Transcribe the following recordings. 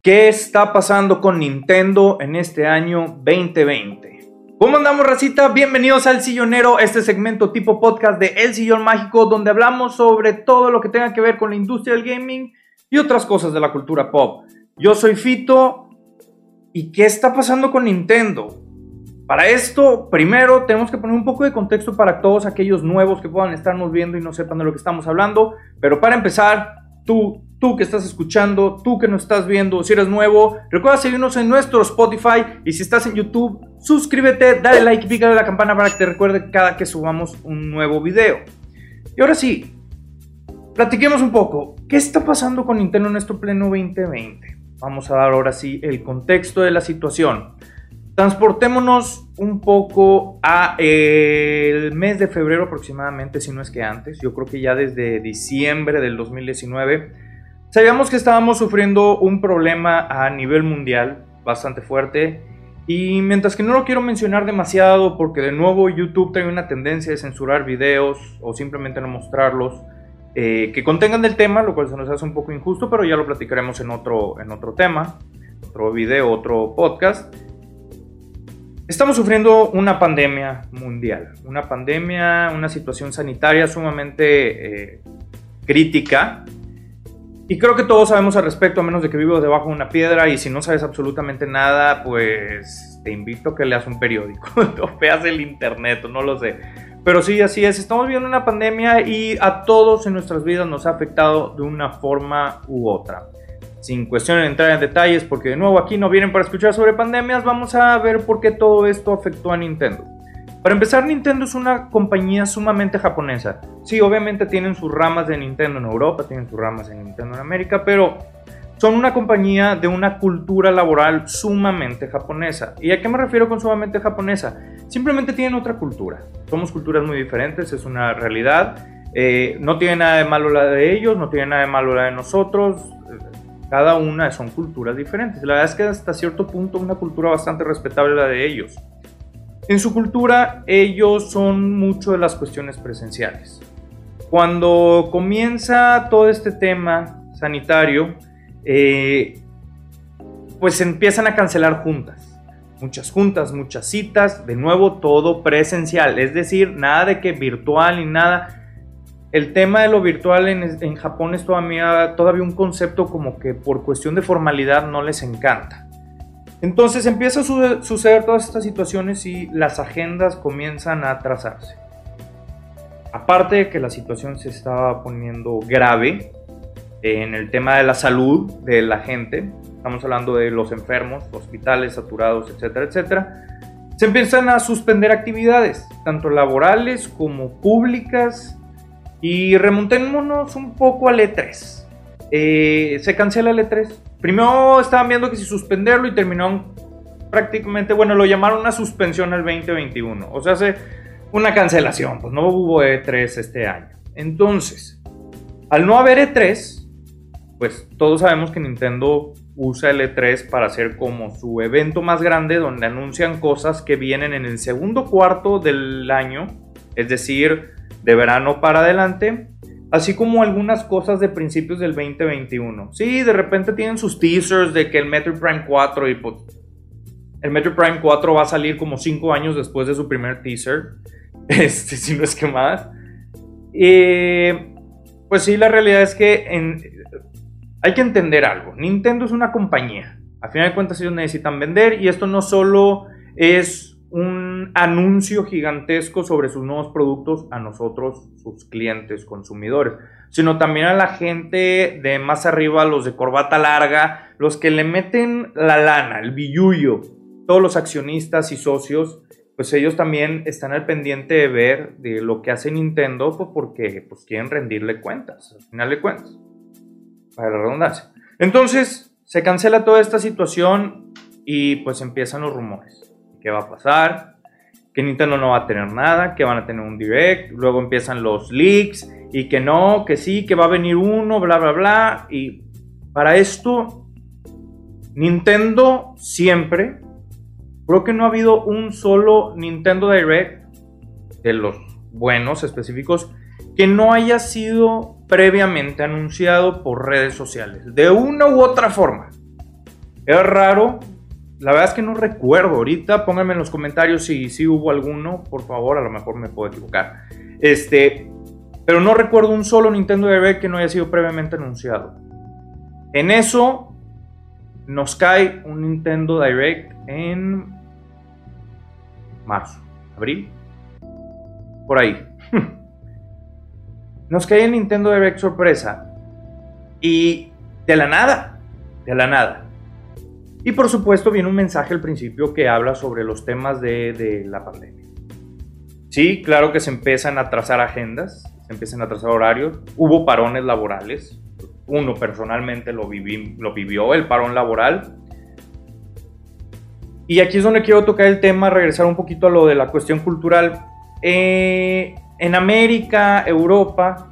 ¿Qué está pasando con Nintendo en este año 2020? ¿Cómo andamos, racita? Bienvenidos al Sillonero, este segmento tipo podcast de El Sillón Mágico, donde hablamos sobre todo lo que tenga que ver con la industria del gaming y otras cosas de la cultura pop. Yo soy Fito. ¿Y qué está pasando con Nintendo? Para esto, primero tenemos que poner un poco de contexto para todos aquellos nuevos que puedan estarnos viendo y no sepan de lo que estamos hablando. Pero para empezar, tú, tú que estás escuchando, tú que nos estás viendo, si eres nuevo, recuerda seguirnos en nuestro Spotify y si estás en YouTube, suscríbete, dale like y pícale la campana para que te recuerde cada que subamos un nuevo video. Y ahora sí, platiquemos un poco. ¿Qué está pasando con Nintendo en nuestro pleno 2020? Vamos a dar ahora sí el contexto de la situación. Transportémonos un poco a eh, el mes de febrero aproximadamente, si no es que antes. Yo creo que ya desde diciembre del 2019 sabíamos que estábamos sufriendo un problema a nivel mundial bastante fuerte. Y mientras que no lo quiero mencionar demasiado porque de nuevo YouTube tiene una tendencia de censurar videos o simplemente no mostrarlos eh, que contengan del tema, lo cual se nos hace un poco injusto, pero ya lo platicaremos en otro, en otro tema, otro video, otro podcast. Estamos sufriendo una pandemia mundial, una pandemia, una situación sanitaria sumamente eh, crítica. Y creo que todos sabemos al respecto, a menos de que vivas debajo de una piedra. Y si no sabes absolutamente nada, pues te invito a que leas un periódico o veas el internet, no lo sé. Pero sí, así es. Estamos viviendo una pandemia y a todos en nuestras vidas nos ha afectado de una forma u otra sin cuestión de entrar en detalles, porque de nuevo aquí no vienen para escuchar sobre pandemias, vamos a ver por qué todo esto afectó a Nintendo. Para empezar, Nintendo es una compañía sumamente japonesa. Sí, obviamente tienen sus ramas de Nintendo en Europa, tienen sus ramas de Nintendo en América, pero son una compañía de una cultura laboral sumamente japonesa. ¿Y a qué me refiero con sumamente japonesa? Simplemente tienen otra cultura. Somos culturas muy diferentes, es una realidad. Eh, no tiene nada de malo la de ellos, no tiene nada de malo la de nosotros cada una son culturas diferentes. La verdad es que hasta cierto punto una cultura bastante respetable la de ellos. En su cultura ellos son mucho de las cuestiones presenciales. Cuando comienza todo este tema sanitario, eh, pues empiezan a cancelar juntas. Muchas juntas, muchas citas, de nuevo todo presencial. Es decir, nada de que virtual ni nada el tema de lo virtual en, Japón es todavía, todavía un concepto como que por cuestión de formalidad no les encanta. Entonces empieza a suceder todas estas situaciones y las agendas comienzan a trazarse. Aparte de que la situación se estaba poniendo grave en el tema de la salud de la gente, estamos hablando de los enfermos, hospitales saturados, etcétera, etcétera, se empiezan a suspender actividades, tanto laborales como públicas, y remontémonos un poco al E3. Eh, se cancela el E3. Primero estaban viendo que si suspenderlo y terminaron prácticamente, bueno, lo llamaron una suspensión al 2021. O sea, hace una cancelación, pues no hubo E3 este año. Entonces, al no haber E3, pues todos sabemos que Nintendo usa el E3 para hacer como su evento más grande donde anuncian cosas que vienen en el segundo cuarto del año, es decir, de verano para adelante, así como algunas cosas de principios del 2021. Sí, de repente tienen sus teasers de que el Metroid Prime 4 y pues, el Metroid Prime 4 va a salir como 5 años después de su primer teaser, este, si no es que más. pues sí, la realidad es que hay que entender algo. Nintendo es una compañía. A final de cuentas ellos necesitan vender y esto no solo es un anuncio gigantesco sobre sus nuevos productos a nosotros, sus clientes, consumidores, sino también a la gente de más arriba, los de corbata larga, los que le meten la lana, el billullo, todos los accionistas y socios, pues ellos también están al pendiente de ver de lo que hace Nintendo, pues porque pues quieren rendirle cuentas, al final de cuentas, para la redundancia. Entonces, se cancela toda esta situación y pues empiezan los rumores. Qué va a pasar, que Nintendo no va a tener nada, que van a tener un direct, luego empiezan los leaks y que no, que sí, que va a venir uno, bla, bla, bla. Y para esto, Nintendo siempre, creo que no ha habido un solo Nintendo Direct de los buenos específicos que no haya sido previamente anunciado por redes sociales, de una u otra forma. Era raro. La verdad es que no recuerdo. Ahorita pónganme en los comentarios si, si hubo alguno. Por favor, a lo mejor me puedo equivocar. Este, pero no recuerdo un solo Nintendo Direct que no haya sido previamente anunciado. En eso nos cae un Nintendo Direct en marzo, abril, por ahí. Nos cae el Nintendo Direct sorpresa y de la nada, de la nada. Y por supuesto viene un mensaje al principio que habla sobre los temas de, de la pandemia. Sí, claro que se empiezan a trazar agendas, se empiezan a trazar horarios, hubo parones laborales, uno personalmente lo, viví, lo vivió, el parón laboral. Y aquí es donde quiero tocar el tema, regresar un poquito a lo de la cuestión cultural. Eh, en América, Europa,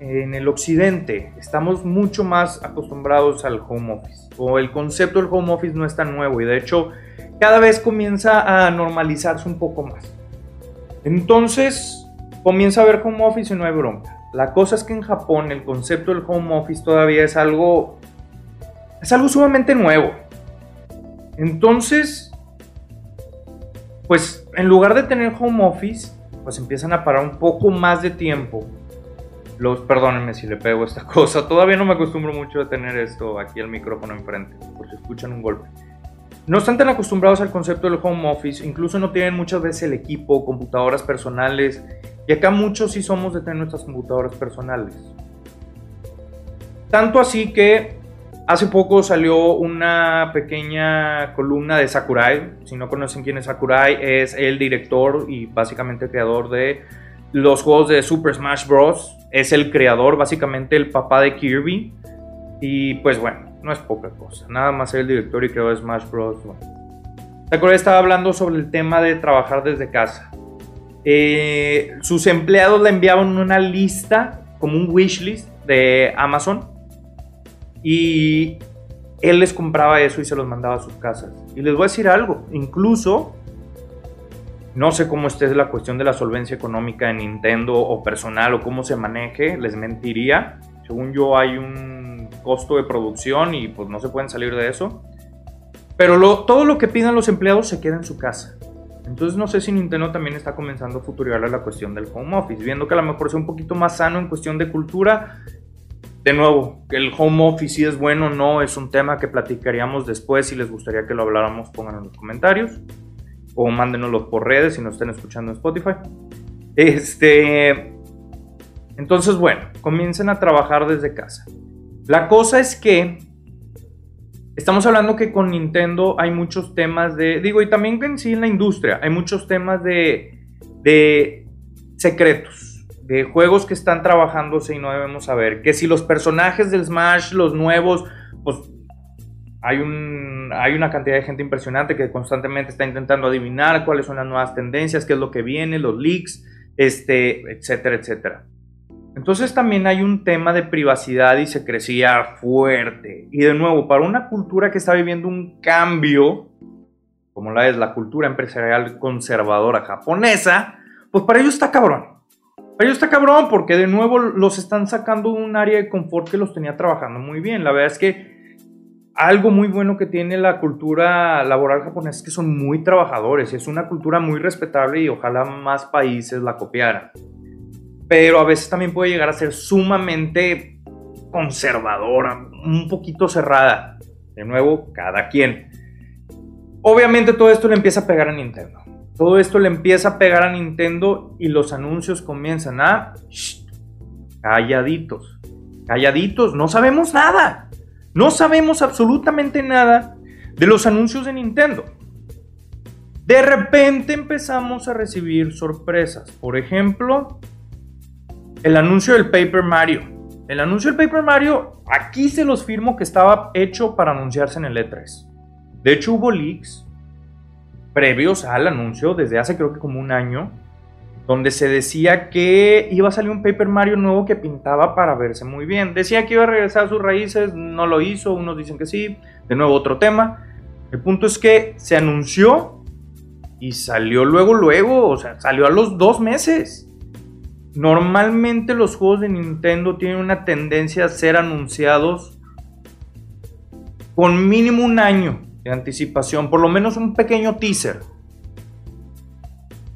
en el occidente, estamos mucho más acostumbrados al home office. O el concepto del home office no es tan nuevo y de hecho cada vez comienza a normalizarse un poco más. Entonces comienza a haber home office y no hay bronca. La cosa es que en Japón el concepto del home office todavía es algo es algo sumamente nuevo. Entonces, pues en lugar de tener home office, pues empiezan a parar un poco más de tiempo. Los, perdónenme si le pego esta cosa, todavía no me acostumbro mucho a tener esto aquí el micrófono enfrente, porque escuchan un golpe. No están tan acostumbrados al concepto del home office, incluso no tienen muchas veces el equipo, computadoras personales, y acá muchos sí somos de tener nuestras computadoras personales. Tanto así que Hace poco salió una pequeña columna de Sakurai. Si no conocen quién es Sakurai, es el director y básicamente creador de los juegos de Super Smash Bros. Es el creador, básicamente el papá de Kirby. Y pues bueno, no es poca cosa. Nada más ser el director y creador de Smash Bros. Sakurai estaba hablando sobre el tema de trabajar desde casa. Eh, sus empleados le enviaban una lista, como un wishlist de Amazon y él les compraba eso y se los mandaba a sus casas. Y les voy a decir algo, incluso, no sé cómo esté la cuestión de la solvencia económica en Nintendo o personal o cómo se maneje, les mentiría. Según yo hay un costo de producción y pues no se pueden salir de eso. Pero todo lo que pidan los empleados se queda en su casa. Entonces no sé si Nintendo también está comenzando a futuriar la cuestión del home office, viendo que a lo mejor sea un poquito más sano en cuestión de cultura de nuevo, el home office si es bueno o no es un tema que platicaríamos después. Si les gustaría que lo habláramos, pongan en los comentarios o mándenoslo por redes si nos estén escuchando en Spotify. Este, entonces, bueno, comiencen a trabajar desde casa. La cosa es que estamos hablando que con Nintendo hay muchos temas de, digo, y también en sí en la industria, hay muchos temas de, de secretos de juegos que están trabajándose y no debemos saber. Que si los personajes del Smash, los nuevos, pues hay, un, hay una cantidad de gente impresionante que constantemente está intentando adivinar cuáles son las nuevas tendencias, qué es lo que viene, los leaks, este, etcétera, etcétera. Entonces también hay un tema de privacidad y secrecía fuerte. Y de nuevo, para una cultura que está viviendo un cambio, como la es la cultura empresarial conservadora japonesa, pues para ellos está cabrón. Pero está cabrón porque de nuevo los están sacando de un área de confort que los tenía trabajando muy bien. La verdad es que algo muy bueno que tiene la cultura laboral japonesa es que son muy trabajadores. Es una cultura muy respetable y ojalá más países la copiaran. Pero a veces también puede llegar a ser sumamente conservadora, un poquito cerrada. De nuevo, cada quien. Obviamente todo esto le empieza a pegar a Nintendo. Todo esto le empieza a pegar a Nintendo y los anuncios comienzan a... calladitos. Calladitos, no sabemos nada. No sabemos absolutamente nada de los anuncios de Nintendo. De repente empezamos a recibir sorpresas. Por ejemplo, el anuncio del Paper Mario. El anuncio del Paper Mario, aquí se los firmo que estaba hecho para anunciarse en el E3. De hecho, hubo leaks previos al anuncio, desde hace creo que como un año, donde se decía que iba a salir un Paper Mario nuevo que pintaba para verse muy bien. Decía que iba a regresar a sus raíces, no lo hizo, unos dicen que sí, de nuevo otro tema. El punto es que se anunció y salió luego, luego, o sea, salió a los dos meses. Normalmente los juegos de Nintendo tienen una tendencia a ser anunciados con mínimo un año de anticipación, por lo menos un pequeño teaser.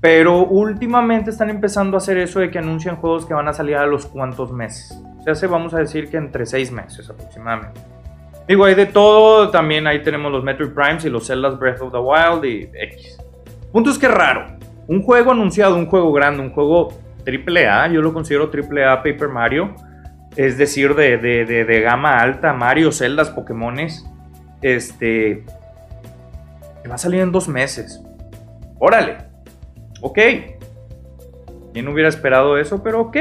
Pero últimamente están empezando a hacer eso de que anuncian juegos que van a salir a los cuantos meses. O sea, vamos a decir que entre seis meses aproximadamente. Digo, hay de todo. También ahí tenemos los Metroid Primes y los Zelda Breath of the Wild y X. Punto es que raro. Un juego anunciado, un juego grande, un juego AAA, yo lo considero AAA Paper Mario. Es decir, de, de gama alta, Mario, Zeldas, Pokémones. Este. Va a salir en dos meses. Órale. Ok. ¿Quién hubiera esperado eso? Pero ok.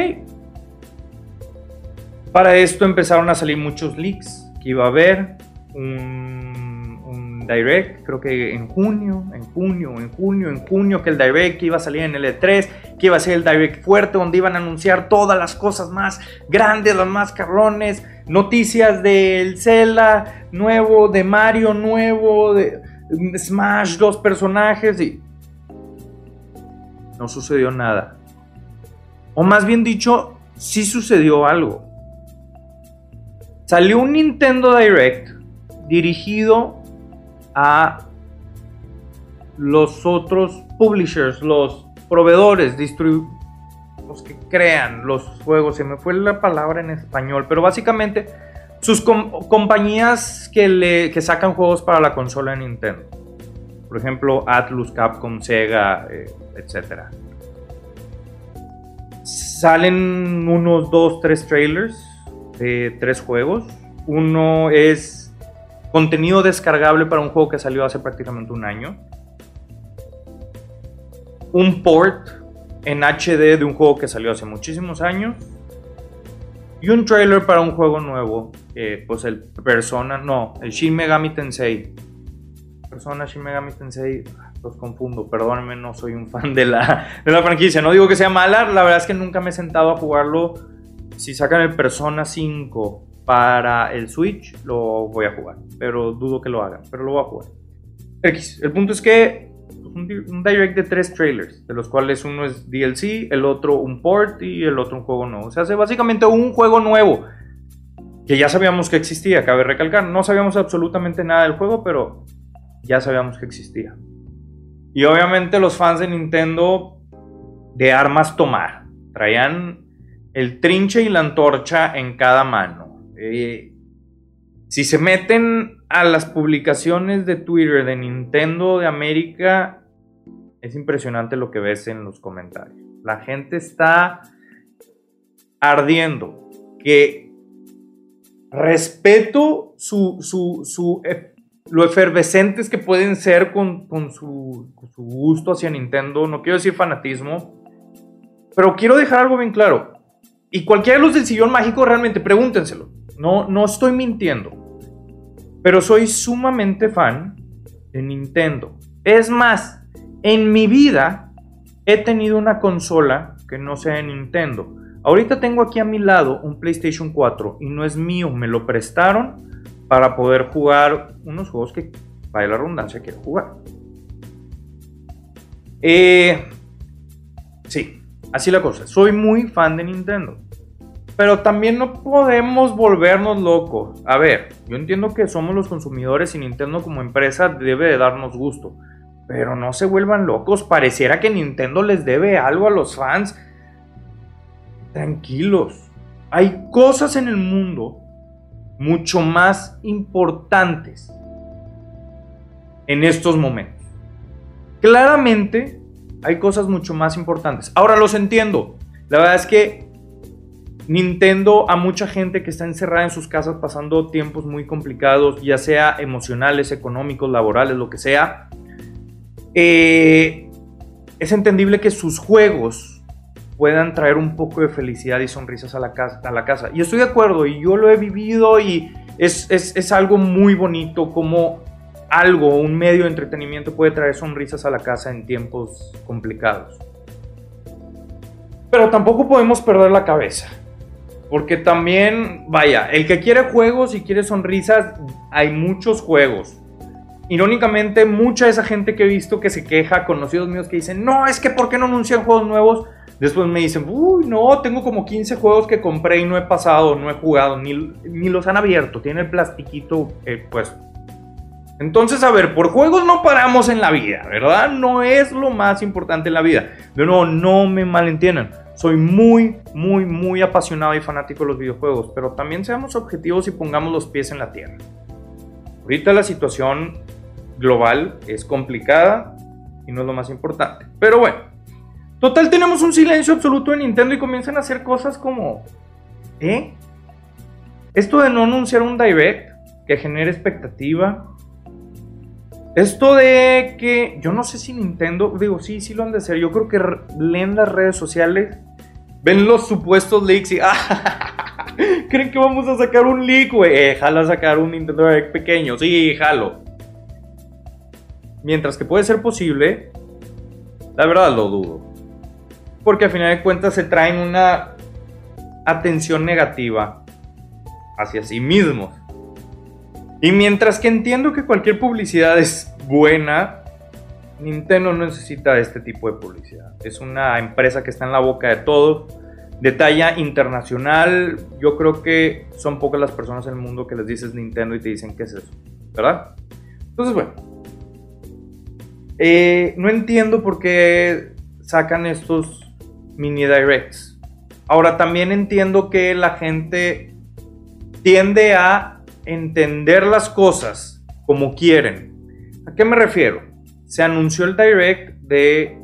Para esto empezaron a salir muchos leaks. Que iba a haber un, direct, creo que en junio, en junio, en junio, en junio, que el direct iba a salir en el E3, que iba a ser el direct fuerte, donde iban a anunciar todas las cosas más grandes, los más carrones, noticias del Zelda nuevo, de Mario nuevo, de Smash, dos personajes y no sucedió nada. O más bien dicho, sí sucedió algo. Salió un Nintendo Direct dirigido a los otros publishers, los proveedores, los que crean los juegos. Se me fue la palabra en español, pero básicamente sus compañías que, le, que sacan juegos para la consola de Nintendo. Por ejemplo, Atlus, Capcom, Sega, eh, etc. Salen unos 2, 3 trailers de tres juegos. Uno es contenido descargable para un juego que salió hace prácticamente un año. Un port en HD de un juego que salió hace muchísimos años. Y un trailer para un juego nuevo. pues el Persona, no, el Shin Megami Tensei. Persona Shin Megami Tensei, los confundo, perdónenme, no soy un fan de la, de la franquicia. No digo que sea mala, la verdad es que nunca me he sentado a jugarlo si sacan el Persona 5 para el Switch, lo voy a jugar. Pero dudo que lo hagan, pero lo voy a jugar. X. El punto es que un, direct de tres trailers, de los cuales uno es DLC, el otro un port y el otro un juego nuevo. O sea, hace básicamente un juego nuevo que ya sabíamos que existía, cabe recalcar. No sabíamos absolutamente nada del juego, pero ya sabíamos que existía. Y obviamente los fans de Nintendo de armas tomar. Traían el trinche y la antorcha en cada mano. Eh, si se meten a las publicaciones de Twitter de Nintendo de América, es impresionante lo que ves en los comentarios. La gente está ardiendo. Que respeto su, su, e, lo efervescentes que pueden ser con, su, con su gusto hacia Nintendo. No quiero decir fanatismo, pero quiero dejar algo bien claro. Y cualquiera de los del sillón mágico realmente pregúntenselo. No, no estoy mintiendo. Pero soy sumamente fan de Nintendo. Es más, en mi vida he tenido una consola que no sea de Nintendo. Ahorita tengo aquí a mi lado un PlayStation 4 y no es mío, me lo prestaron para poder jugar unos juegos que, vaya la redundancia, quiero jugar. Eh, sí, Así la cosa, soy muy fan de Nintendo. Pero también no podemos volvernos locos. A ver, yo entiendo que somos los consumidores y Nintendo como empresa debe de darnos gusto. Pero no se vuelvan locos. Pareciera que Nintendo les debe algo a los fans. Tranquilos. Hay cosas en el mundo mucho más importantes en estos momentos. Claramente hay cosas mucho más importantes. Ahora los entiendo. La verdad es que Nintendo a mucha gente que está encerrada en sus casas pasando tiempos muy complicados, ya sea emocionales, económicos, laborales, lo que sea, eh, es entendible que sus juegos puedan traer un poco de felicidad y sonrisas a la casa. A la casa. Y estoy de acuerdo, y yo lo he vivido y es, es algo muy bonito como algo, un medio de entretenimiento puede traer sonrisas a la casa en tiempos complicados. Pero tampoco podemos perder la cabeza. Porque también, vaya, el que quiere juegos y quiere sonrisas, hay muchos juegos. Irónicamente, mucha de esa gente que he visto que se queja, conocidos míos que dicen, no, es que ¿por qué no anuncian juegos nuevos? Después me dicen, uy, no, tengo como 15 juegos que compré y no he pasado, no he jugado, ni, ni los han abierto, tiene el plastiquito eh, pues. Entonces, a ver, por juegos no paramos en la vida, ¿verdad? No es lo más importante en la vida. De nuevo, no me malentiendan. Soy muy, muy, muy apasionado y fanático de los videojuegos, pero también seamos objetivos y pongamos los pies en la tierra. Ahorita la situación global es complicada y no es lo más importante. Pero bueno, total tenemos un silencio absoluto en Nintendo y comienzan a hacer cosas como... ¿Eh? Esto de no anunciar un direct que genere expectativa. Esto de que yo no sé si Nintendo, digo, sí, sí lo han de hacer. Yo creo que leen las redes sociales, ven los supuestos leaks y ah, creen que vamos a sacar un leak, güey. Eh, jala sacar un Nintendo Direct pequeño, sí, jalo mientras que puede ser posible, la verdad lo dudo. Porque al final de cuentas se traen una atención negativa hacia sí mismos. Y mientras que entiendo que cualquier publicidad es buena, Nintendo no necesita este tipo de publicidad. Es una empresa que está en la boca de todo, de talla internacional. Yo creo que son pocas las personas en el mundo que les dices Nintendo y te dicen qué es eso, ¿verdad? Entonces, bueno, eh, no entiendo por qué sacan estos mini directs. Ahora también entiendo que la gente tiende a entender las cosas como quieren. ¿A qué me refiero? Se anunció el direct de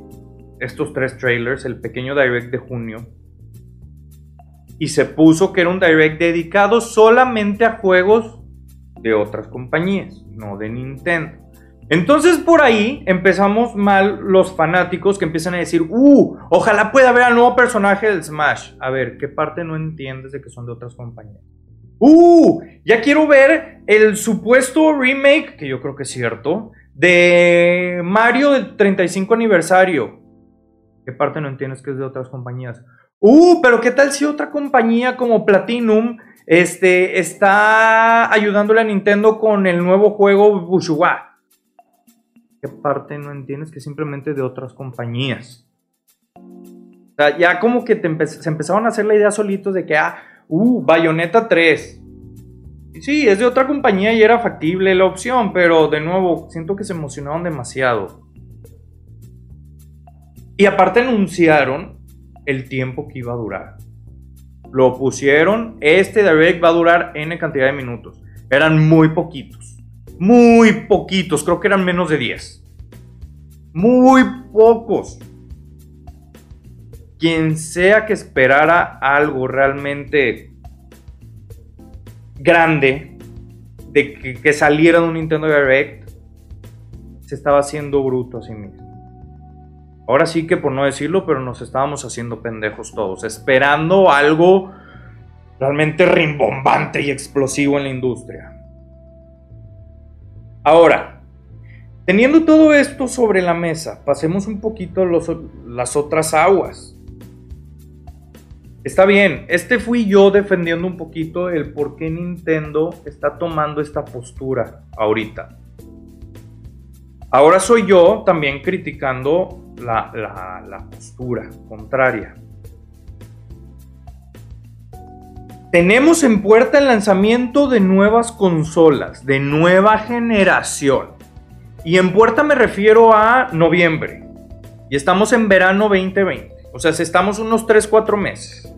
estos tres trailers, el pequeño direct de junio. Y se puso que era un direct dedicado solamente a juegos de otras compañías, no de Nintendo. Entonces por ahí empezamos mal los fanáticos que empiezan a decir, uh, ojalá pueda ver al nuevo personaje del Smash. A ver, ¿qué parte no entiendes de que son de otras compañías? Uh, ya quiero ver el supuesto remake, que yo creo que es cierto, de Mario del 35 aniversario. ¿Qué parte no entiendes que es de otras compañías? Uh, pero ¿qué tal si otra compañía como Platinum este, está ayudándole a Nintendo con el nuevo juego Bushuwa? ¿Qué parte no entiendes que simplemente de otras compañías? Ya como que se empezaron a hacer la idea solitos de que, ah, uh, Bayonetta 3. Y sí, es de otra compañía y era factible la opción, pero de nuevo, siento que se emocionaron demasiado. Y aparte anunciaron el tiempo que iba a durar. Lo pusieron, este direct va a durar N cantidad de minutos. Eran muy poquitos muy poquitos, creo que eran menos de 10. Muy pocos. Quien sea que esperara algo realmente grande de que, saliera de un Nintendo Direct, se estaba haciendo bruto a sí mismo. Ahora sí que por no decirlo, pero nos estábamos haciendo pendejos todos, esperando algo realmente rimbombante y explosivo en la industria. Ahora, teniendo todo esto sobre la mesa, pasemos un poquito las otras aguas. Está bien, este fui yo defendiendo un poquito el por qué Nintendo está tomando esta postura ahorita. Ahora soy yo también criticando la, postura contraria. Tenemos en puerta el lanzamiento de nuevas consolas de nueva generación. Y en puerta me refiero a noviembre. Y estamos en verano 2020. O sea, estamos unos 3-4 meses.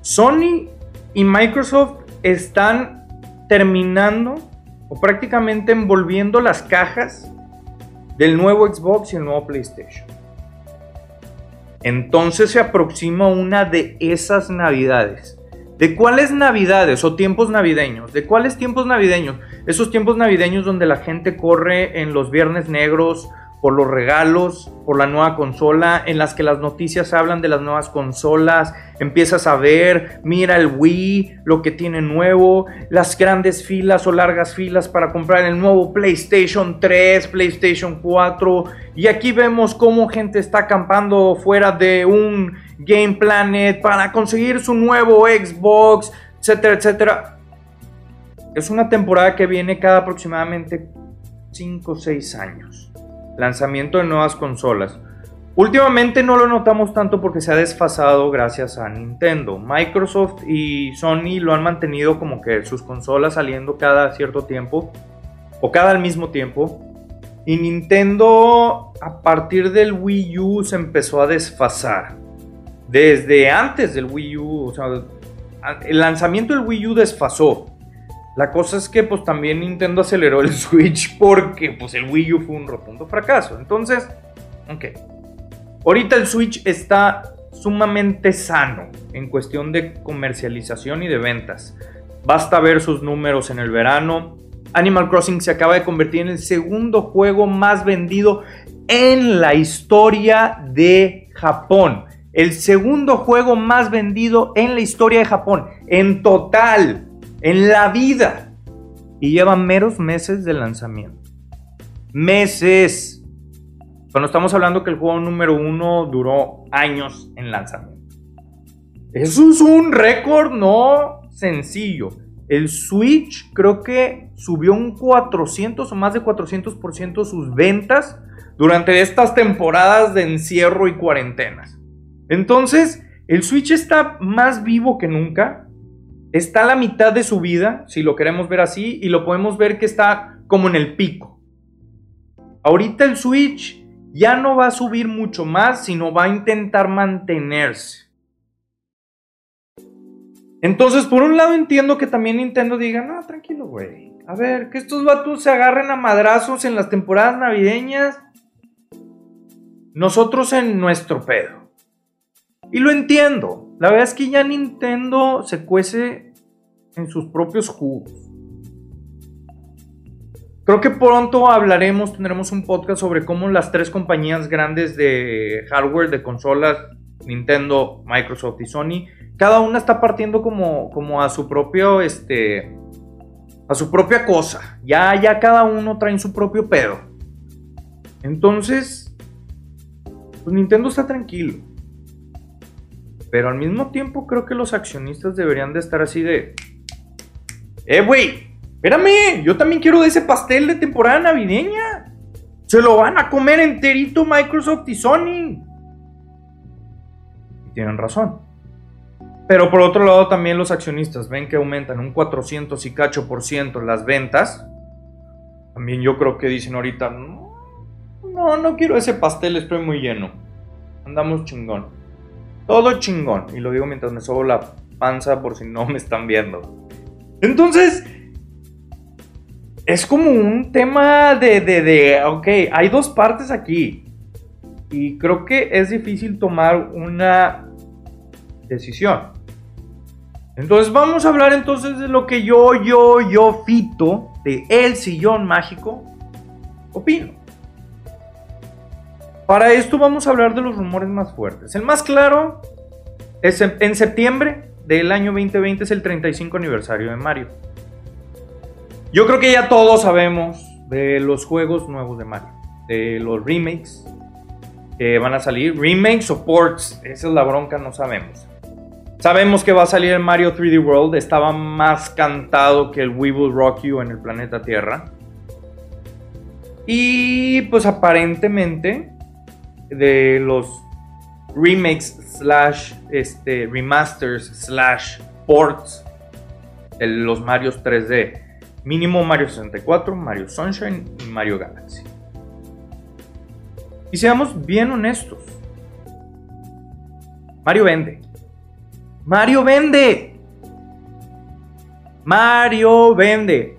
Sony y Microsoft están terminando o prácticamente envolviendo las cajas del nuevo Xbox y el nuevo PlayStation. Entonces se aproxima una de esas navidades. ¿De cuáles navidades o tiempos navideños? ¿De cuáles tiempos navideños? Esos tiempos navideños donde la gente corre en los viernes negros por los regalos, por la nueva consola, en las que las noticias hablan de las nuevas consolas, empiezas a ver, mira el Wii, lo que tiene nuevo, las grandes filas o largas filas para comprar el nuevo PlayStation 3, PlayStation 4, y aquí vemos cómo gente está acampando fuera de un Game Planet para conseguir su nuevo Xbox, etcétera, etcétera. Es una temporada que viene cada aproximadamente 5 o 6 años lanzamiento de nuevas consolas. Últimamente no lo notamos tanto porque se ha desfasado gracias a Nintendo. Microsoft y Sony lo han mantenido como que sus consolas saliendo cada cierto tiempo o cada al mismo tiempo. Y Nintendo a partir del Wii U se empezó a desfasar. Desde antes del Wii U, o sea, el lanzamiento del Wii U desfasó. La cosa es que pues también Nintendo aceleró el Switch porque pues el Wii U fue un rotundo fracaso. Entonces, ok. Ahorita el Switch está sumamente sano en cuestión de comercialización y de ventas. Basta ver sus números en el verano. Animal Crossing se acaba de convertir en el segundo juego más vendido en la historia de Japón. El segundo juego más vendido en la historia de Japón. En total. En la vida. Y lleva meros meses de lanzamiento. Meses. Cuando estamos hablando que el juego número uno duró años en lanzamiento. Eso es un récord no sencillo. El Switch creo que subió un 400 o más de 400% sus ventas durante estas temporadas de encierro y cuarentenas. Entonces, el Switch está más vivo que nunca. Está a la mitad de su vida, si lo queremos ver así, y lo podemos ver que está como en el pico. Ahorita el Switch ya no va a subir mucho más, sino va a intentar mantenerse. Entonces, por un lado entiendo que también Nintendo diga, no, tranquilo, güey. A ver, que estos vatos se agarren a madrazos en las temporadas navideñas. Nosotros en nuestro pedo. Y lo entiendo. La verdad es que ya Nintendo se cuece en sus propios jugos. Creo que pronto hablaremos, tendremos un podcast sobre cómo las tres compañías grandes de hardware, de consolas, Nintendo, Microsoft y Sony, cada una está partiendo como, como a su propio, este, a su propia cosa. Ya, ya cada uno trae su propio pedo. Entonces, pues Nintendo está tranquilo. Pero al mismo tiempo creo que los accionistas deberían de estar así de... ¡Eh, güey! Espérame, yo también quiero de ese pastel de temporada navideña. Se lo van a comer enterito Microsoft y Sony. Y tienen razón. Pero por otro lado también los accionistas ven que aumentan un 400 y cacho por ciento las ventas. También yo creo que dicen ahorita, no, no, no quiero ese pastel, estoy muy lleno. Andamos chingón. Todo chingón. Y lo digo mientras me sobo la panza por si no me están viendo. Entonces, es como un tema de, de, de, ok, hay dos partes aquí. Y creo que es difícil tomar una decisión. Entonces vamos a hablar entonces de lo que yo, yo, yo, Fito, de El Sillón Mágico, opino. Para esto vamos a hablar de los rumores más fuertes. El más claro es en septiembre del año 2020 es el 35 aniversario de Mario. Yo creo que ya todos sabemos de los juegos nuevos de Mario, de los remakes que van a salir, remakes o ports, esa es la bronca, no sabemos. Sabemos que va a salir el Mario 3D World, estaba más cantado que el We Will Rock You en el planeta Tierra. Y pues aparentemente de los remakes slash este, remasters slash ports de los Marios 3D Mínimo Mario 64, Mario Sunshine y Mario Galaxy. Y seamos bien honestos. Mario vende. Mario vende. Mario vende.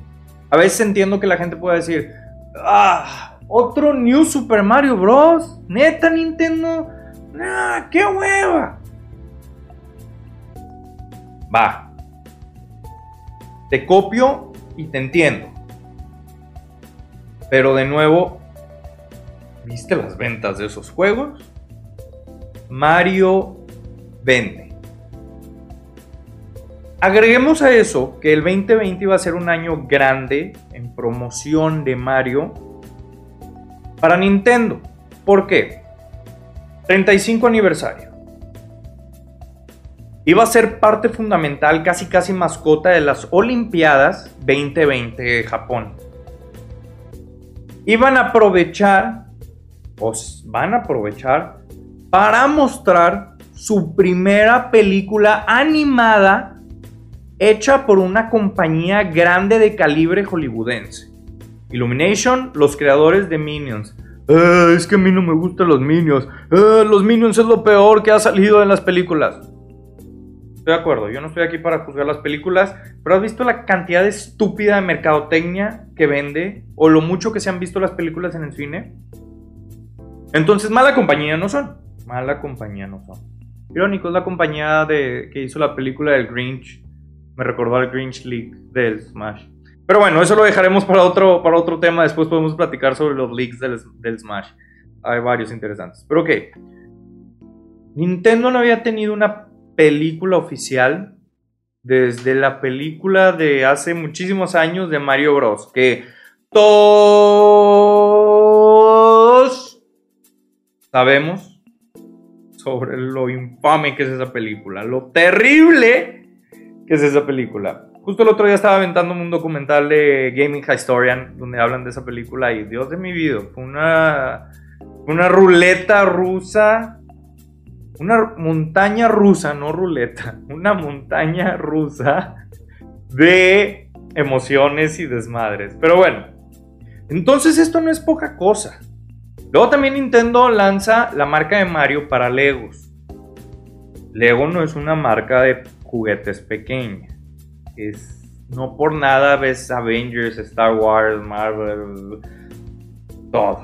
A veces entiendo que la gente puede decir, ah, otro New Super Mario Bros. Neta Nintendo. Nah, qué hueva. Va. Te copio y te entiendo. Pero de nuevo, ¿viste las ventas de esos juegos? Mario vende. Agreguemos a eso que el 2020 iba a ser un año grande en promoción de Mario para Nintendo. ¿Por qué? 35 aniversario iba a ser parte fundamental, casi casi mascota de las Olimpiadas 2020 de Japón. Iban a aprovechar, o van a aprovechar para mostrar su primera película animada hecha por una compañía grande de calibre hollywoodense. Illumination, los creadores de Minions. Ah, es que a mí no me gustan los Minions. Ah, los Minions es lo peor que ha salido en las películas. Estoy de acuerdo, yo no estoy aquí para juzgar las películas, pero ¿has visto la cantidad estúpida de mercadotecnia que vende? ¿O lo mucho que se han visto las películas en el cine? Entonces, mala compañía no son. Mala compañía no son. Irónico, es la compañía de, que hizo la película del Grinch. Me recordó al Grinch League del Smash. Pero bueno, eso lo dejaremos para otro, para otro tema. Después podemos platicar sobre los leaks del, del Smash. Hay varios interesantes. Pero ok. Nintendo no había tenido una película oficial desde la película de hace muchísimos años de Mario Bros. Que todos sabemos sobre lo infame que es esa película, lo terrible que es esa película. Justo el otro día estaba aventando un documental de Gaming Historian donde hablan de esa película y Dios de mi vida, una, una ruleta rusa, una montaña rusa, no ruleta, una montaña rusa de emociones y desmadres. Pero bueno, entonces esto no es poca cosa. Luego también Nintendo lanza la marca de Mario para Legos. Lego no es una marca de juguetes pequeña es no por nada ves Avengers, Star Wars, Marvel, todo.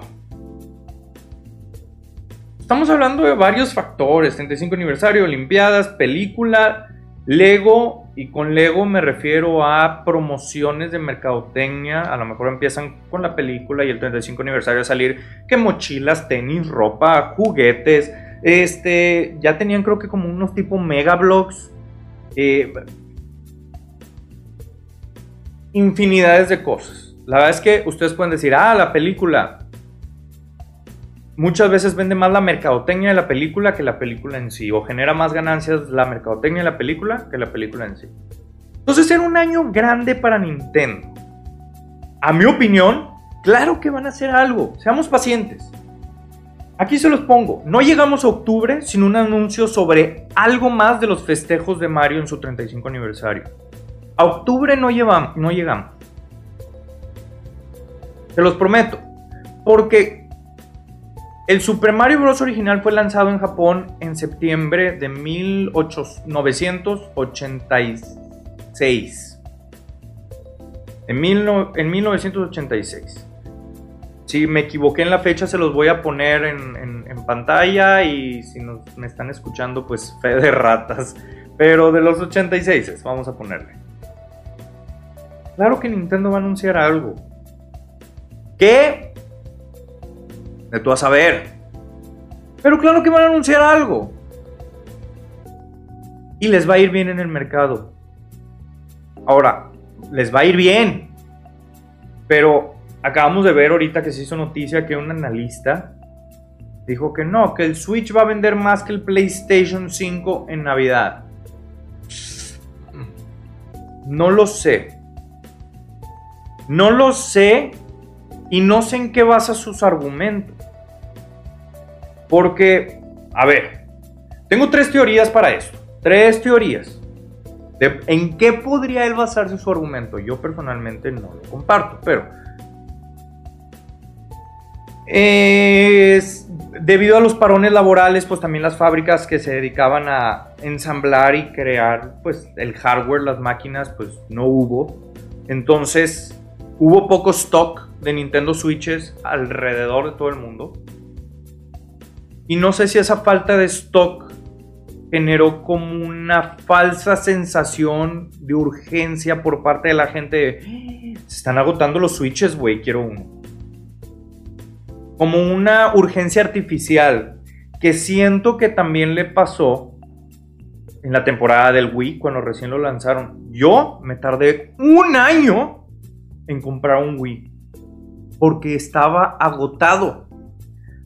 Estamos hablando de varios factores, 35 aniversario, Olimpiadas, película, Lego, y con Lego me refiero a promociones de mercadotecnia, a lo mejor empiezan con la película y el 35 aniversario a salir que mochilas, tenis, ropa, juguetes, este, ya tenían creo que como unos tipo mega blogs, eh, infinidades de cosas. La verdad es que ustedes pueden decir, ah, la película. Muchas veces vende más la mercadotecnia de la película que la película en sí, o genera más ganancias la mercadotecnia de la película que la película en sí. Entonces era un año grande para Nintendo. A mi opinión, claro que van a hacer algo. Seamos pacientes. Aquí se los pongo. No llegamos a octubre sin un anuncio sobre algo más de los festejos de Mario en su 35 aniversario. A octubre no, llevamos, no llegamos. Te los prometo. Porque el Super Mario Bros. original fue lanzado en Japón en septiembre de 1986. En, en 1986. Si me equivoqué en la fecha, se los voy a poner en, pantalla. Y si me están escuchando, pues fe de ratas. Pero de los 86, vamos a ponerle. Claro que Nintendo va a anunciar algo. ¿Qué? De tú a saber. Pero claro que van a anunciar algo. Y les va a ir bien en el mercado. Ahora, les va a ir bien. Pero acabamos de ver ahorita que se hizo noticia que un analista dijo que no, que el Switch va a vender más que el PlayStation 5 en Navidad. No lo sé. No lo sé y no sé en qué basa sus argumentos. Porque, a ver, tengo tres teorías para esto. Tres teorías. ¿En qué podría él basarse su argumento? Yo personalmente no lo comparto, pero... Es, debido a los parones laborales, pues también las fábricas que se dedicaban a ensamblar y crear pues el hardware, las máquinas, pues no hubo. Entonces, Hubo poco stock de Nintendo Switches alrededor de todo el mundo. Y no sé si esa falta de stock generó como una falsa sensación de urgencia por parte de la gente ah, se están agotando los switches, güey, quiero uno. Como una urgencia artificial que siento que también le pasó en la temporada del Wii cuando recién lo lanzaron. Yo me tardé un año en comprar un Wii porque estaba agotado.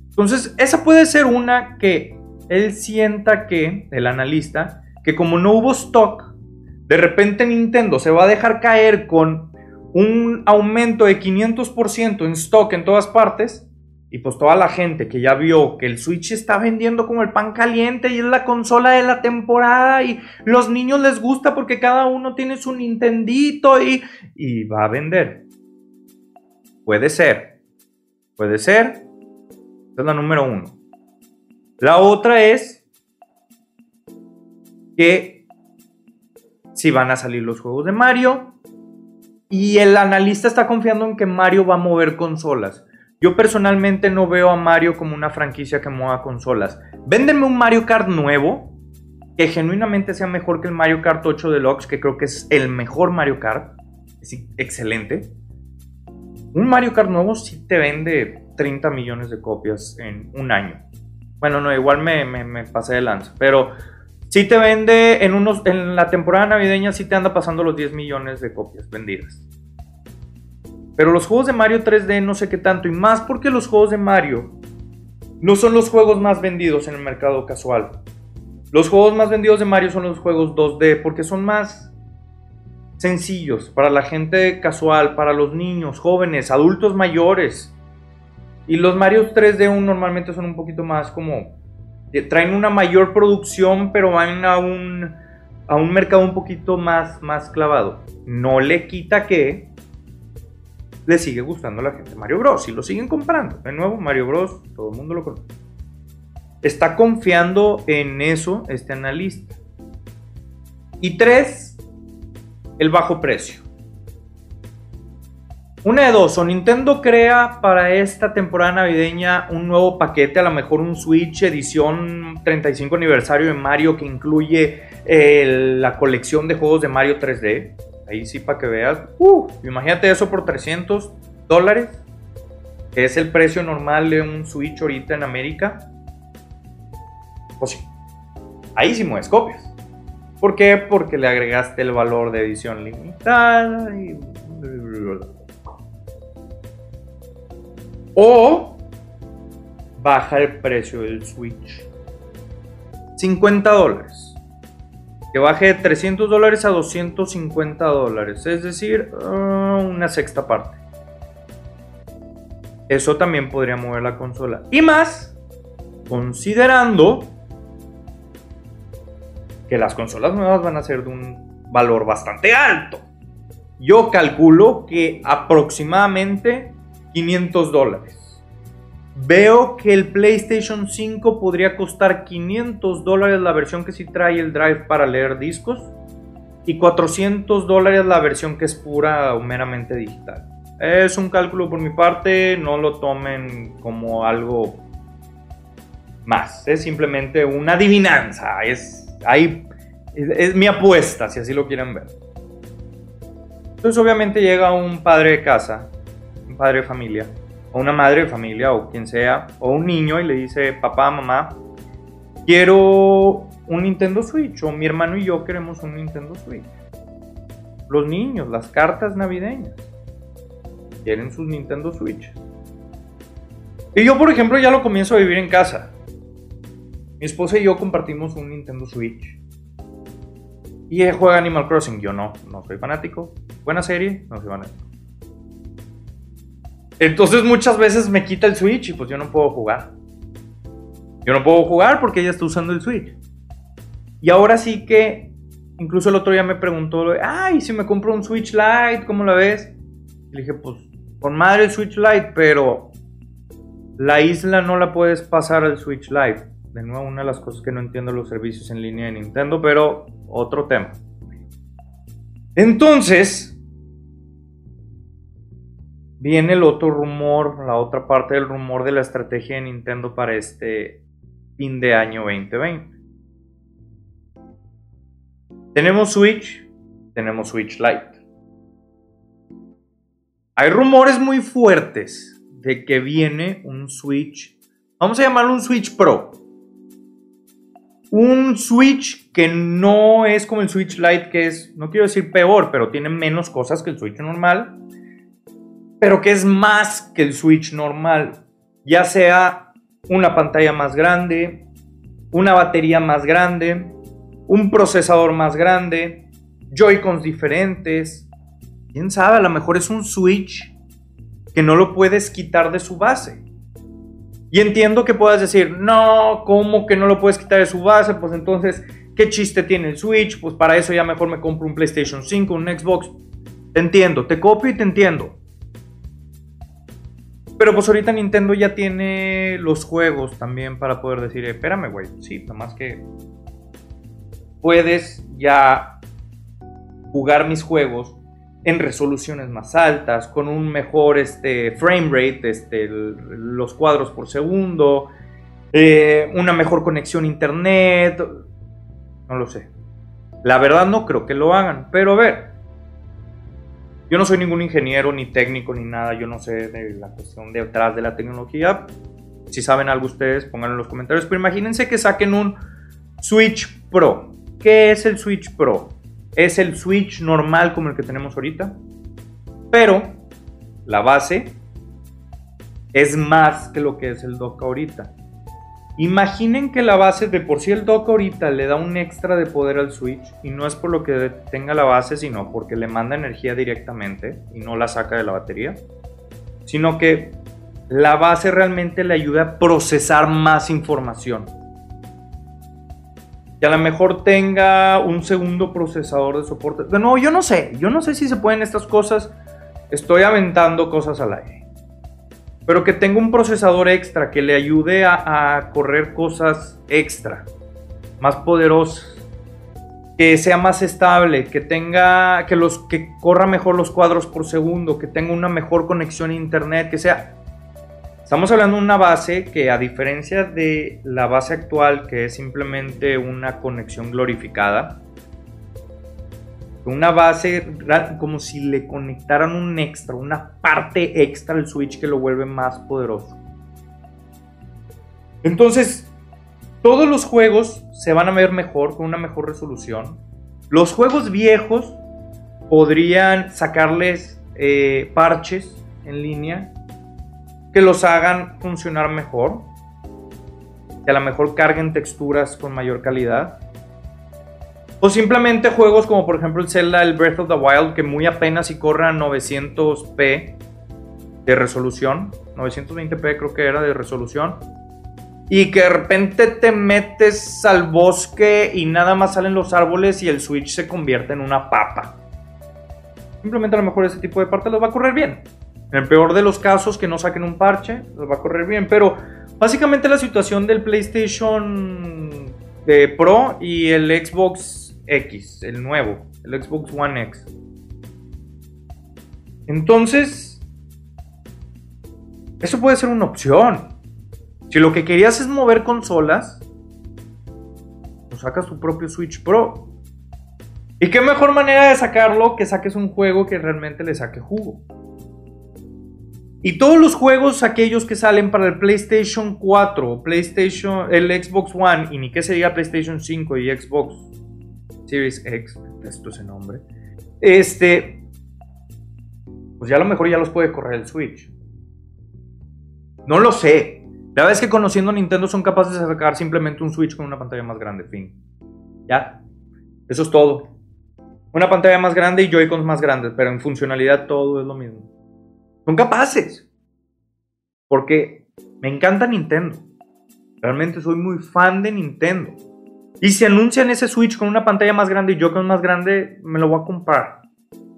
Entonces, esa puede ser una que él sienta que, el analista, que como no hubo stock, de repente Nintendo se va a dejar caer con un aumento de 500% en stock en todas partes Y pues toda la gente que ya vio que el Switch está vendiendo como el pan caliente y es la consola de la temporada y los niños les gusta porque cada uno tiene su Nintendito y, y va a vender. Puede ser. Puede ser. Esa es la número uno. La otra es que si van a salir los juegos de Mario y el analista está confiando en que Mario va a mover consolas. Yo personalmente no veo a Mario como una franquicia que mueva consolas. Véndeme un Mario Kart nuevo que genuinamente sea mejor que el Mario Kart 8 Deluxe, que creo que es el mejor Mario Kart. Es excelente. Un Mario Kart nuevo sí te vende 30 millones de copias en un año. Bueno, no, igual me, me, pasé de lanza. Pero sí te vende en, unos, en la temporada navideña, sí te anda pasando los 10 millones de copias vendidas. Pero los juegos de Mario 3D no sé qué tanto, y más porque los juegos de Mario no son los juegos más vendidos en el mercado casual. Los juegos más vendidos de Mario son los juegos 2D porque son más sencillos para la gente casual, para los niños, jóvenes, adultos mayores. Y los Mario 3D normalmente son un poquito más como... Traen una mayor producción, pero van a un, a un mercado un poquito más, más clavado. No le quita que le sigue gustando a la gente Mario Bros. Y lo siguen comprando. De nuevo, Mario Bros. Todo el mundo lo conoce. Está confiando en eso este analista. Y tres, el bajo precio. Una de dos, o Nintendo crea para esta temporada navideña un nuevo paquete, a lo mejor un Switch edición 35 aniversario de Mario que incluye eh, la colección de juegos de Mario 3D Ahí sí, para que veas. Uh, imagínate eso por 300 dólares. Que es el precio normal de un Switch ahorita en América. Pues sí. Ahí sí mueves copias. ¿Por qué? Porque le agregaste el valor de edición limitada O baja el precio del Switch. 50 dólares que baje de 300 dólares a 250 dólares, es decir, ah, una sexta parte. Eso también podría mover la consola. Y más, considerando que las consolas nuevas van a ser de un valor bastante alto. Yo calculo que aproximadamente 500 dólares. Veo que el PlayStation 5 podría costar 500 dólares la versión que sí trae el drive para leer discos y 400 dólares la versión que es pura o meramente digital. Es un cálculo por mi parte, no lo tomen como algo más, es simplemente una adivinanza, es, ahí, es mi apuesta, si así lo quieren ver. Entonces obviamente llega un padre de casa, un padre de familia, o una madre de familia o quien sea, o un niño y le dice, papá, mamá, quiero un Nintendo Switch, o mi hermano y yo queremos un Nintendo Switch. Los niños, las cartas navideñas, quieren sus Nintendo Switch. Y yo, por ejemplo, ya lo comienzo a vivir en casa. Mi esposa y yo compartimos un Nintendo Switch. Y ella juega Animal Crossing. Yo no, no soy fanático. Buena serie, no soy fanático. Entonces muchas veces me quita el Switch y pues yo no puedo jugar. Yo no puedo jugar porque ella está usando el Switch. Y ahora sí que, incluso el otro día me preguntó, ay, si me compro un Switch Lite, ¿cómo la ves? Y le dije, pues, con madre el Switch Lite, pero la isla no la puedes pasar al Switch Lite. De nuevo, una de las cosas que no entiendo los servicios en línea de Nintendo, pero otro tema. Entonces, viene el otro rumor, la otra parte del rumor de la estrategia de Nintendo para este fin de año 2020. Tenemos Switch, tenemos Switch Lite. Hay rumores muy fuertes de que viene un Switch, vamos a llamarlo un Switch Pro. Un Switch que no es como el Switch Lite, que es, no quiero decir peor, pero tiene menos cosas que el Switch normal pero que es más que el Switch normal, ya sea una pantalla más grande, una batería más grande, un procesador más grande, Joy-Cons diferentes. Quién sabe, a lo mejor es un Switch que no lo puedes quitar de su base. Y entiendo que puedas decir, no, ¿cómo que no lo puedes quitar de su base? Pues entonces, ¿qué chiste tiene el Switch? Pues para eso ya mejor me compro un PlayStation 5, un Xbox. Te entiendo, te copio y te entiendo. Pero pues ahorita Nintendo ya tiene los juegos también para poder decir, espérame, güey. Sí, nada más que puedes ya jugar mis juegos en resoluciones más altas, con un mejor este, frame rate, este, los cuadros por segundo, eh, una mejor conexión a internet. No lo sé. La verdad no creo que lo hagan, pero a ver. Yo no soy ningún ingeniero, ni técnico, ni nada. Yo no sé de la cuestión detrás de la tecnología. Si saben algo ustedes, pónganlo en los comentarios. Pero imagínense que saquen un Switch Pro. ¿Qué es el Switch Pro? es el switch normal como el que tenemos ahorita, pero la base es más que lo que es el dock ahorita. Imaginen que la base de por sí el dock ahorita le da un extra de poder al switch y no es por lo que tenga la base, sino porque le manda energía directamente y no la saca de la batería, sino que la base realmente le ayuda a procesar más información que a lo mejor tenga un segundo procesador de soporte. No, yo no sé, yo no sé si se pueden estas cosas. Estoy aventando cosas al aire. Pero que tenga un procesador extra que le ayude a, correr cosas extra, más poderosas. Que sea más estable, que tenga, que los, que corra mejor los cuadros por segundo, que tenga una mejor conexión a internet, que sea Estamos hablando de una base que a diferencia de la base actual, que es simplemente una conexión glorificada, una base como si le conectaran un extra, una parte extra al switch que lo vuelve más poderoso. Entonces, todos los juegos se van a ver mejor, con una mejor resolución. Los juegos viejos podrían sacarles eh, parches en línea que los hagan funcionar mejor, que a lo mejor carguen texturas con mayor calidad. O simplemente juegos como por ejemplo el Zelda, el Breath of the Wild, que muy apenas y corre a 900p de resolución. 920p creo que era de resolución. Y que de repente te metes al bosque y nada más salen los árboles y el Switch se convierte en una papa. Simplemente a lo mejor ese tipo de parte los va a correr bien. En el peor de los casos, que no saquen un parche, los va a correr bien. Pero básicamente la situación del PlayStation de Pro y el Xbox X, el nuevo, el Xbox One X. Entonces, eso puede ser una opción. Si lo que querías es mover consolas, pues sacas tu propio Switch Pro. ¿Y qué mejor manera de sacarlo que saques un juego que realmente le saque jugo? Y todos los juegos, aquellos que salen para el PlayStation 4, PlayStation, el Xbox One, y ni que sería PlayStation 5 y Xbox Series X, esto ese nombre, este, pues ya a lo mejor ya los puede correr el Switch. No lo sé. La verdad es que conociendo Nintendo son capaces de sacar simplemente un Switch con una pantalla más grande, fin. Ya. Eso es todo. Una pantalla más grande y Joy-Cons más grandes, pero en funcionalidad todo es lo mismo. Son capaces. Porque me encanta Nintendo. Realmente soy muy fan de Nintendo. Y si anuncian ese Switch con una pantalla más grande y yo con más grande, me lo voy a comprar.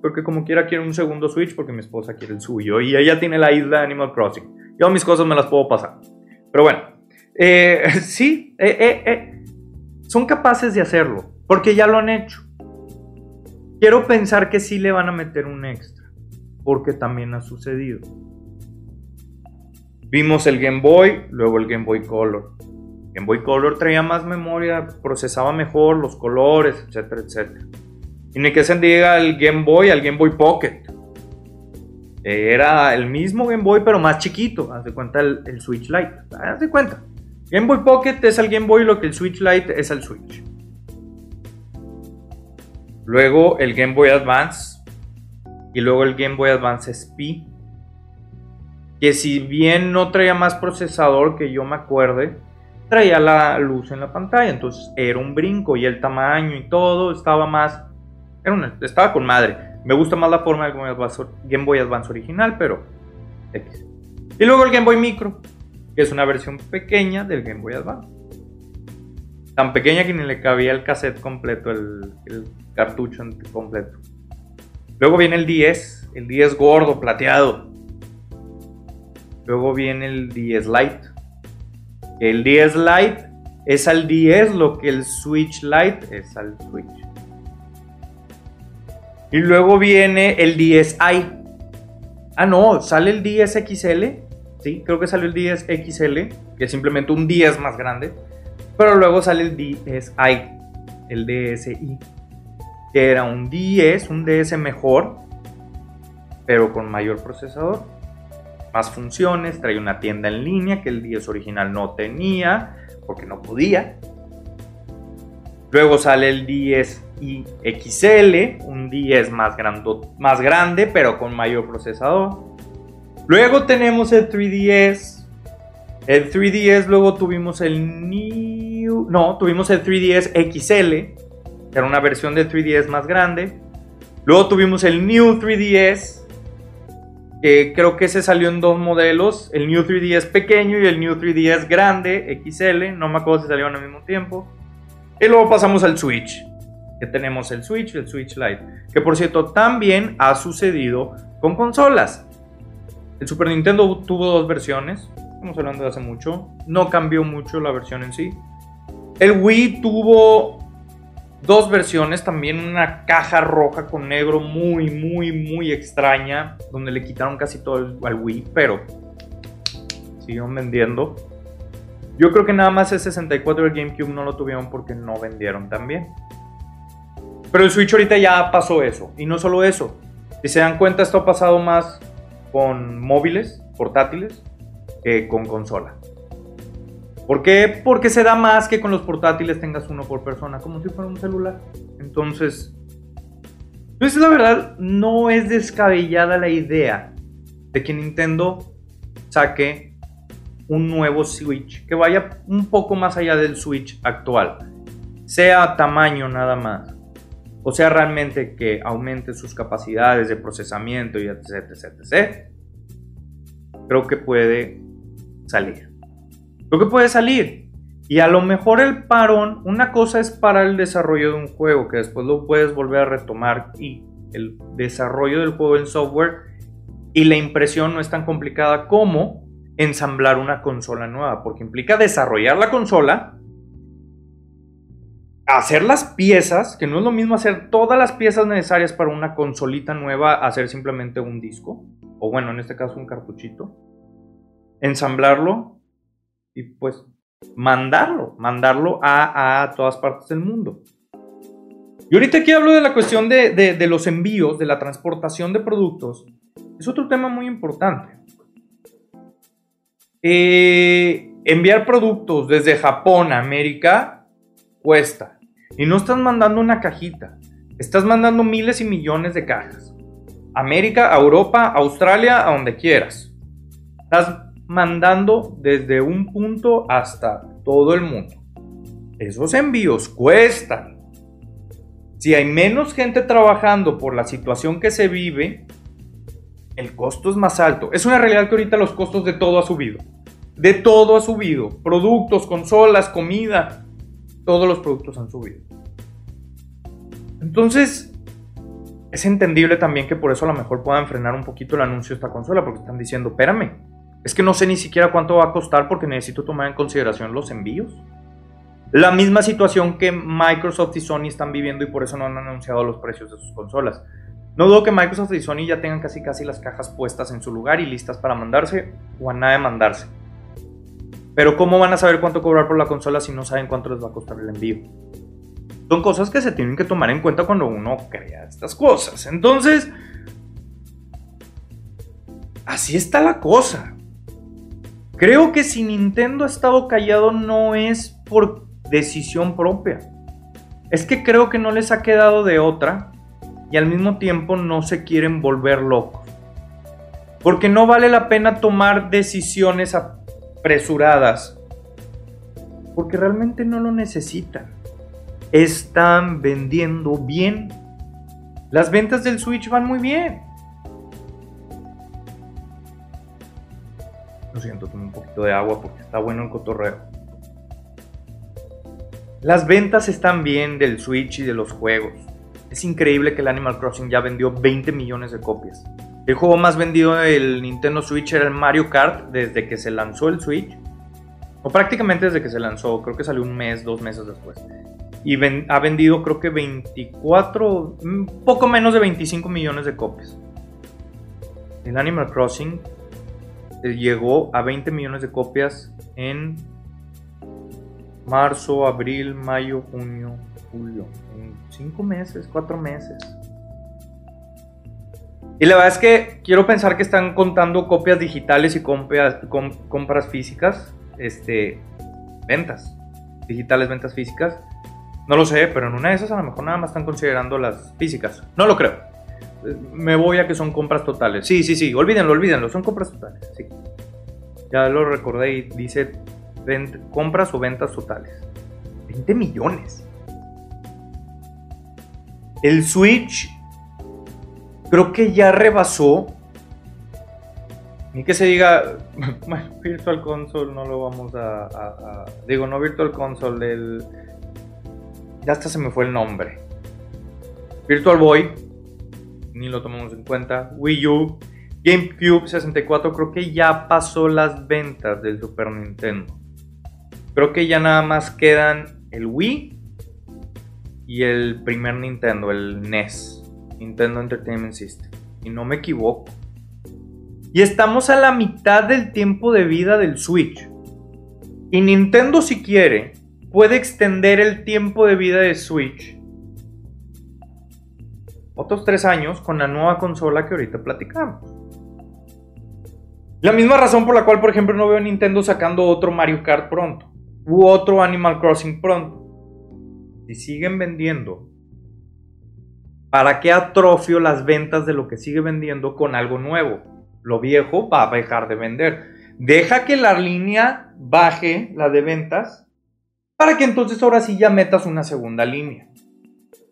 Porque como quiera quiero un segundo Switch porque mi esposa quiere el suyo. Y ella tiene la isla Animal Crossing. Yo mis cosas me las puedo pasar. Pero bueno. Eh, sí, eh, eh, son capaces de hacerlo. Porque ya lo han hecho. Quiero pensar que sí le van a meter un extra porque también ha sucedido. Vimos el Game Boy, luego el Game Boy Color. Game Boy Color traía más memoria, procesaba mejor los colores, etcétera, etcétera. Y ni que se diga el Game Boy al Game Boy Pocket. Era el mismo Game Boy, pero más chiquito. Haz de cuenta el, Switch Lite. Haz de cuenta. Game Boy Pocket es el Game Boy lo que el Switch Lite es el Switch. Luego el Game Boy Advance y luego el Game Boy Advance SP, que si bien no traía más procesador que yo me acuerde, traía la luz en la pantalla, entonces era un brinco y el tamaño y todo estaba más, era estaba con madre. Me gusta más la forma del Game Boy Advance, original, pero Y luego el Game Boy Micro, que es una versión pequeña del Game Boy Advance. Tan pequeña que ni le cabía el cassette completo, el, el cartucho completo. Luego viene el 10, el 10 gordo, plateado. Luego viene el 10 Lite. El 10 Lite es al 10 lo que el Switch Lite es al Switch. Y luego viene el 10i. Ah, no, sale el 10 XL. Sí, creo que salió el 10 XL, que es simplemente un 10 más grande. Pero luego sale el DSi, el DSi, que era un 10, un DS mejor, pero con mayor procesador, más funciones, trae una tienda en línea que el 10 original no tenía, porque no podía. Luego sale el 10 XL, un 10 más, más grande, pero con mayor procesador. Luego tenemos el 3DS. El 3DS, luego tuvimos el New. No, tuvimos el 3DS XL, que era una versión del 3DS más grande. Luego tuvimos el New 3DS, que creo que ese salió en dos modelos: el New 3DS pequeño y el New 3DS grande, XL. No me acuerdo si salieron al mismo tiempo. Y luego pasamos al Switch, que tenemos el Switch y el Switch Lite, que por cierto también ha sucedido con consolas. El Super Nintendo tuvo dos versiones, estamos hablando de hace mucho, no cambió mucho la versión en sí. El Wii tuvo dos versiones, también una caja roja con negro muy, muy, muy extraña, donde le quitaron casi todo al Wii, pero siguieron vendiendo. Yo creo que nada más el 64 del GameCube no lo tuvieron porque no vendieron también. Pero el Switch ahorita ya pasó eso. Y no solo eso. Si se dan cuenta, esto ha pasado más con móviles, portátiles, que con consola. ¿Por qué? Porque se da más que con los portátiles tengas uno por persona, como si fuera un celular. Entonces, pues la verdad, no es descabellada la idea de que Nintendo saque un nuevo Switch que vaya un poco más allá del Switch actual, sea tamaño nada más, o sea realmente que aumente sus capacidades de procesamiento y etc, etc, creo que puede salir. Creo que puede salir. Y a lo mejor el parón, una cosa es para el desarrollo de un juego, que después lo puedes volver a retomar y el desarrollo del juego en software y la impresión no es tan complicada como ensamblar una consola nueva, porque implica desarrollar la consola, hacer las piezas, que no es lo mismo hacer todas las piezas necesarias para una consolita nueva, hacer simplemente un disco, o bueno, en este caso un cartuchito, ensamblarlo y pues mandarlo, mandarlo a, todas partes del mundo. Y ahorita aquí hablo de la cuestión de, de los envíos, de la transportación de productos. Es otro tema muy importante. Eh, enviar productos desde Japón a América cuesta. Y no estás mandando una cajita, estás mandando miles y millones de cajas. América, Europa, Australia, a donde quieras. Estás mandando desde un punto hasta todo el mundo. Esos envíos cuestan. Si hay menos gente trabajando por la situación que se vive, el costo es más alto. Es una realidad que ahorita los costos de todo ha subido. De todo ha subido. Productos, consolas, comida. Todos los productos han subido. Entonces, es entendible también que por eso a lo mejor puedan frenar un poquito el anuncio de esta consola, porque están diciendo, espérame, es que no sé ni siquiera cuánto va a costar porque necesito tomar en consideración los envíos. La misma situación que Microsoft y Sony están viviendo y por eso no han anunciado los precios de sus consolas. No dudo que Microsoft y Sony ya tengan casi casi las cajas puestas en su lugar y listas para mandarse o a nada mandarse. Pero ¿cómo van a saber cuánto cobrar por la consola si no saben cuánto les va a costar el envío? Son cosas que se tienen que tomar en cuenta cuando uno crea estas cosas. Entonces, así está la cosa. Creo que si Nintendo ha estado callado no es por decisión propia. Es que creo que no les ha quedado de otra y al mismo tiempo no se quieren volver locos. Porque no vale la pena tomar decisiones apresuradas. Porque realmente no lo necesitan. Están vendiendo bien. Las ventas del Switch van muy bien. Un poquito de agua porque está bueno el cotorreo. Las ventas están bien del Switch y de los juegos. Es increíble que el Animal Crossing ya vendió 20 millones de copias. El juego más vendido del Nintendo Switch era el Mario Kart desde que se lanzó el Switch. O prácticamente desde que se lanzó, creo que salió un mes, dos meses después. Y ha vendido creo que 24, un poco menos de 25 millones de copias. El Animal Crossing llegó a 20 millones de copias en marzo, abril, mayo, junio, julio. En 5 meses, 4 meses. Y la verdad es que quiero pensar que están contando copias digitales y compras, compras físicas. Este, ventas. Digitales, ventas físicas. No lo sé, pero en una de esas a lo mejor nada más están considerando las físicas. No lo creo. Me voy a que son compras totales. Sí, sí, sí, olvídenlo, olvídenlo, son compras totales. Sí. Ya lo recordé y dice compras o ventas totales. 20 millones. El Switch creo que ya rebasó. Ni que se diga, Virtual Console no lo vamos a, Digo, no Virtual Console, el... Ya hasta se me fue el nombre. Virtual Boy, ni lo tomamos en cuenta. Wii U, GameCube 64, creo que ya pasó las ventas del Super Nintendo. Creo que ya nada más quedan el Wii y el primer Nintendo, el NES, Nintendo Entertainment System. Y no me equivoco. Y estamos a la mitad del tiempo de vida del Switch. Y Nintendo si quiere puede extender el tiempo de vida de Switch otros tres años con la nueva consola que ahorita platicamos. La misma razón por la cual, por ejemplo, no veo a Nintendo sacando otro Mario Kart pronto u otro Animal Crossing pronto. Si siguen vendiendo, ¿para qué atrofio las ventas de lo que sigue vendiendo con algo nuevo? Lo viejo va a dejar de vender. Deja que la línea baje, la de ventas, para que entonces ahora sí ya metas una segunda línea.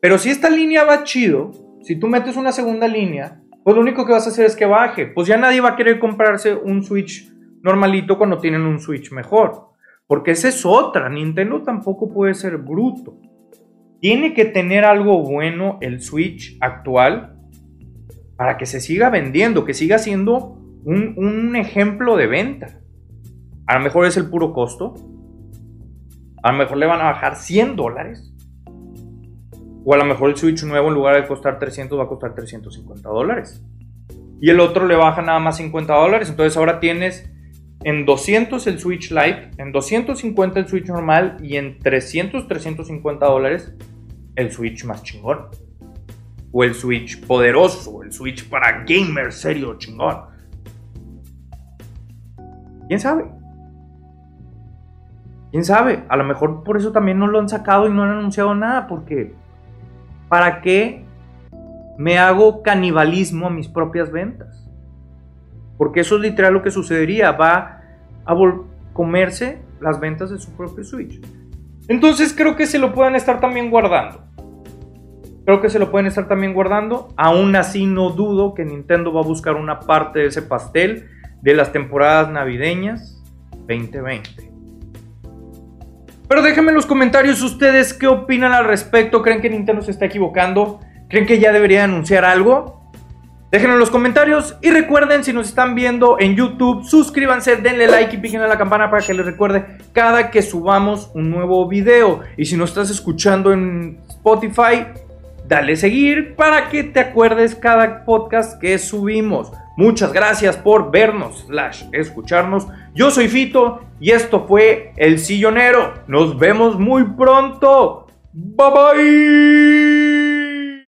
Pero si esta línea va chido, si tú metes una segunda línea, pues lo único que vas a hacer es que baje. Pues ya nadie va a querer comprarse un Switch normalito cuando tienen un Switch mejor. Porque esa es otra. Nintendo tampoco puede ser bruto. Tiene que tener algo bueno el Switch actual para que se siga vendiendo, que siga siendo un, ejemplo de venta. A lo mejor es el puro costo. A lo mejor le van a bajar 100 dólares. O a lo mejor el Switch nuevo en lugar de costar 300 va a costar 350 dólares. Y el otro le baja nada más 50 dólares. Entonces ahora tienes en 200 el Switch Lite, en 250 el Switch normal y en 300, 350 dólares el Switch más chingón. O el Switch poderoso, el Switch para gamers serio chingón. ¿Quién sabe? ¿Quién sabe? A lo mejor por eso también no lo han sacado y no han anunciado nada, porque ¿para qué me hago canibalismo a mis propias ventas? Porque eso es literal lo que sucedería. Va a comerse las ventas de su propio Switch. Entonces creo que se lo pueden estar también guardando. Creo que se lo pueden estar también guardando. Aún así no dudo que Nintendo va a buscar una parte de ese pastel de las temporadas navideñas 2020. Pero déjenme en los comentarios ustedes qué opinan al respecto. ¿Creen que Nintendo se está equivocando? ¿Creen que ya debería anunciar algo? Déjenlo en los comentarios y recuerden si nos están viendo en YouTube, suscríbanse, denle like y piquen a la campana para que les recuerde cada que subamos un nuevo video. Y si nos estás escuchando en Spotify, dale seguir para que te acuerdes cada podcast que subimos. Muchas gracias por vernos, slash, escucharnos. Yo soy Fito y esto fue El Sillonero. Nos vemos muy pronto. Bye bye.